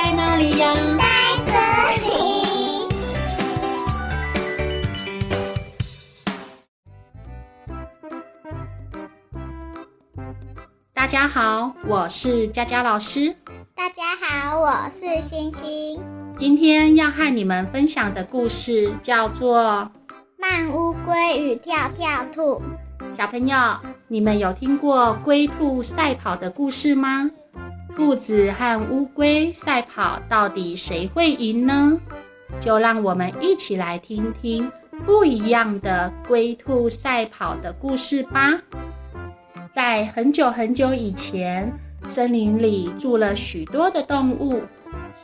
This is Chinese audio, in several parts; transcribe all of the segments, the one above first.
在哪里呀？在这里。大家好，我是佳佳老师。大家好，我是星星。今天要和你们分享的故事叫做《慢乌龟与跳跳兔》。小朋友，你们有听过龟兔赛跑的故事吗？兔子和乌龟赛跑，到底谁会赢呢？就让我们一起来听听不一样的龟兔赛跑的故事吧。在很久很久以前，森林里住了许多的动物，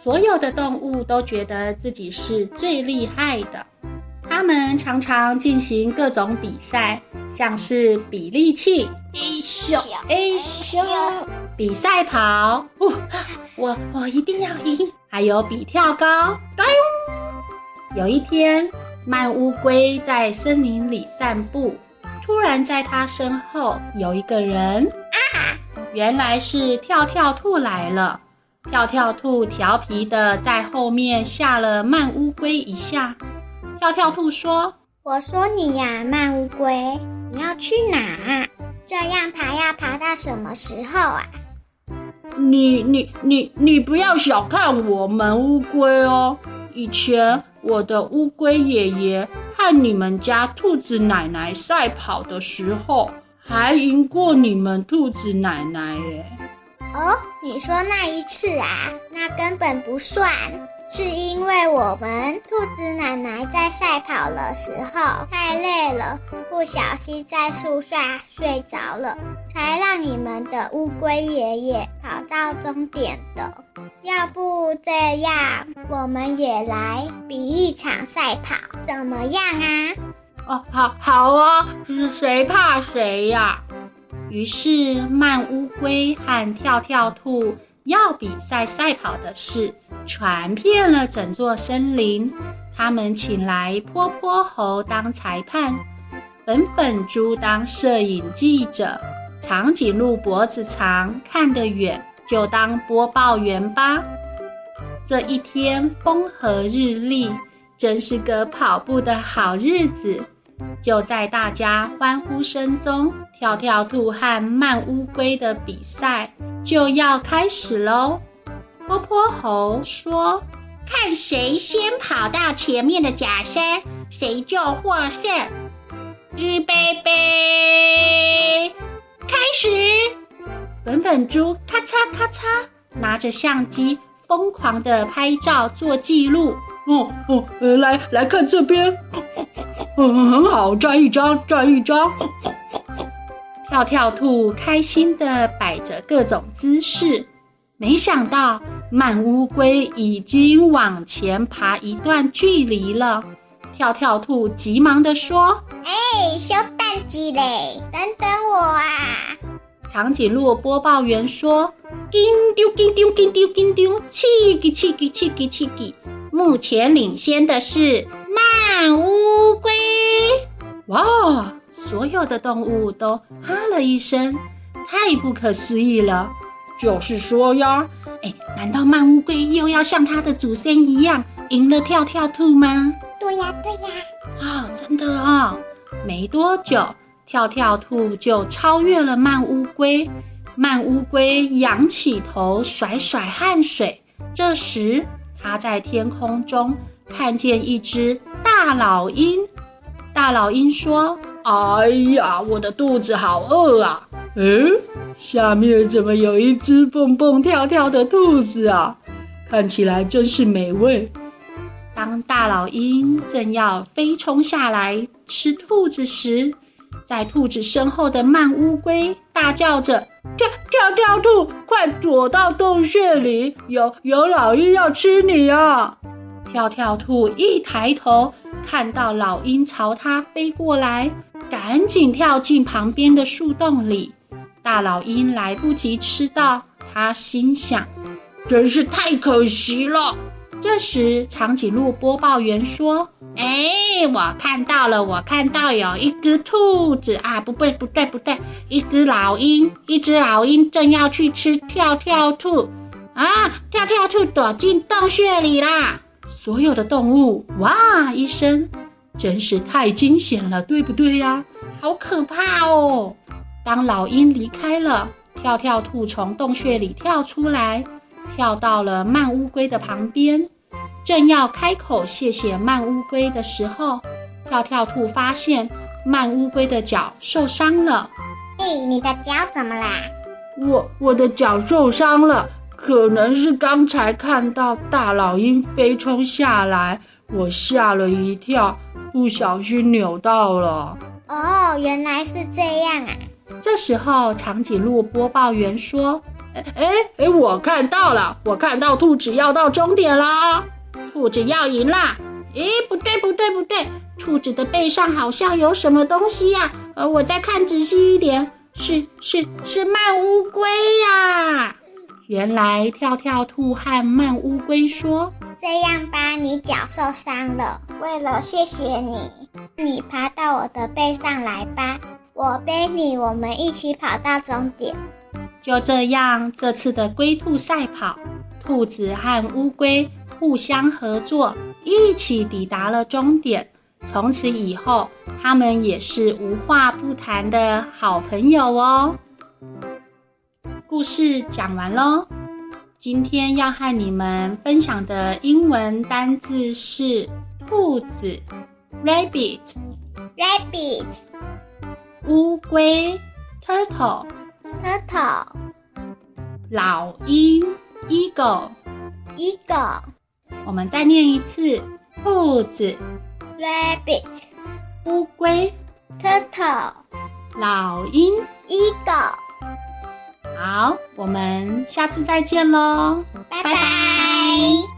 所有的动物都觉得自己是最厉害的。它们常常进行各种比赛，像是比力气、A 咻、A 秀、比赛跑，哦，我我一定要赢。还有比跳高，有一天，慢乌龟在森林里散步，突然在他身后有一个人啊，原来是跳跳兔来了。跳跳兔调皮地在后面吓了慢乌龟一下。跳跳兔说：“我说你呀，慢乌龟，你要去哪？这样爬要爬到什么时候啊？”“你你你你不要小看我们乌龟哦！以前我的乌龟爷爷和你们家兔子奶奶赛跑的时候，还赢过你们兔子奶奶耶。”“哦，你说那一次啊，那根本不算。”是因为我们兔子奶奶在赛跑的时候太累了，不小心在树下睡着了，才让你们的乌龟爷爷跑到终点的。要不这样，我们也来比一场赛跑，怎么样啊？哦，好，好啊，是谁怕谁呀？于是慢乌龟和跳跳兔。要比赛赛跑的事传遍了整座森林，他们请来波波猴当裁判，本本猪当摄影记者，长颈鹿脖子长，看得远，就当播报员吧。这一天风和日丽，真是个跑步的好日子。就在大家欢呼声中，跳跳兔和慢乌龟的比赛就要开始喽！波波猴说：“看谁先跑到前面的假山，谁就获胜。”预备备，始！本本猪咔嚓咔嚓拿着相机，疯狂的拍照做记录。哦哦，来来看这边。嗯，很好，站一张，站一张。跳跳兔开心的摆着各种姿势，没想到慢乌龟已经往前爬一段距离了。跳跳兔急忙的说：“哎，小蛋鸡嘞，等等我啊！”长颈鹿播报员说：“紧丢紧丢紧丢紧丢，气给气给气给气给，目前领先的是慢乌。”龟，哇！所有的动物都哈了一声，太不可思议了。就是说呀，哎，难道慢乌龟又要像它的祖先一样赢了跳跳兔吗？对呀，对呀。啊、哦，真的啊、哦！没多久，跳跳兔就超越了慢乌龟。慢乌龟仰起头，甩甩汗水。这时，它在天空中看见一只。大老鹰，大老鹰说：“哎呀，我的肚子好饿啊！嗯，下面怎么有一只蹦蹦跳跳的兔子啊？看起来真是美味。”当大老鹰正要飞冲下来吃兔子时，在兔子身后的慢乌龟大叫着：“跳跳跳兔，快躲到洞穴里！有有老鹰要吃你啊！”跳跳兔一抬头。看到老鹰朝它飞过来，赶紧跳进旁边的树洞里。大老鹰来不及吃到，他心想：“真是太可惜了。”这时，长颈鹿播报员说：“哎，我看到了，我看到有一只兔子啊，不对，不对，不对，一只老鹰，一只老鹰正要去吃跳跳兔。啊！跳跳兔躲进洞穴里啦！所有的动物哇一声，真是太惊险了，对不对呀、好可怕哦！当老鹰离开了，跳跳兔从洞穴里跳出来，跳到了慢乌龟的旁边，正要开口谢谢慢乌龟的时候，跳跳兔发现慢乌龟的脚受伤了。嘿，你的脚怎么啦？我我的脚受伤了。可能是刚才看到大老鹰飞冲下来，我吓了一跳，不小心扭到了。哦，原来是这样啊！这时候，长颈鹿播报员说：“哎哎哎，我看到了，我看到兔子要到终点了，兔子要赢啦！咦，不对不对不对，兔子的背上好像有什么东西呀？呃，我再看仔细一点，是是是慢乌龟呀！”原来跳跳兔和慢乌龟说：“这样吧，你脚受伤了，为了谢谢你，你爬到我的背上来吧，我背你，我们一起跑到终点。”就这样，这次的龟兔赛跑，兔子和乌龟互相合作，一起抵达了终点。从此以后，他们也是无话不谈的好朋友哦。故事讲完喽，今天要和你们分享的英文单字是兔子。（rabbit），rabbit，乌龟。（turtle），turtle，老鹰。（eagle），eagle。我们再念一次：兔子 （rabbit），乌龟 （turtle），老鹰 （eagle）。好，我们下次再见喽，拜拜。拜拜。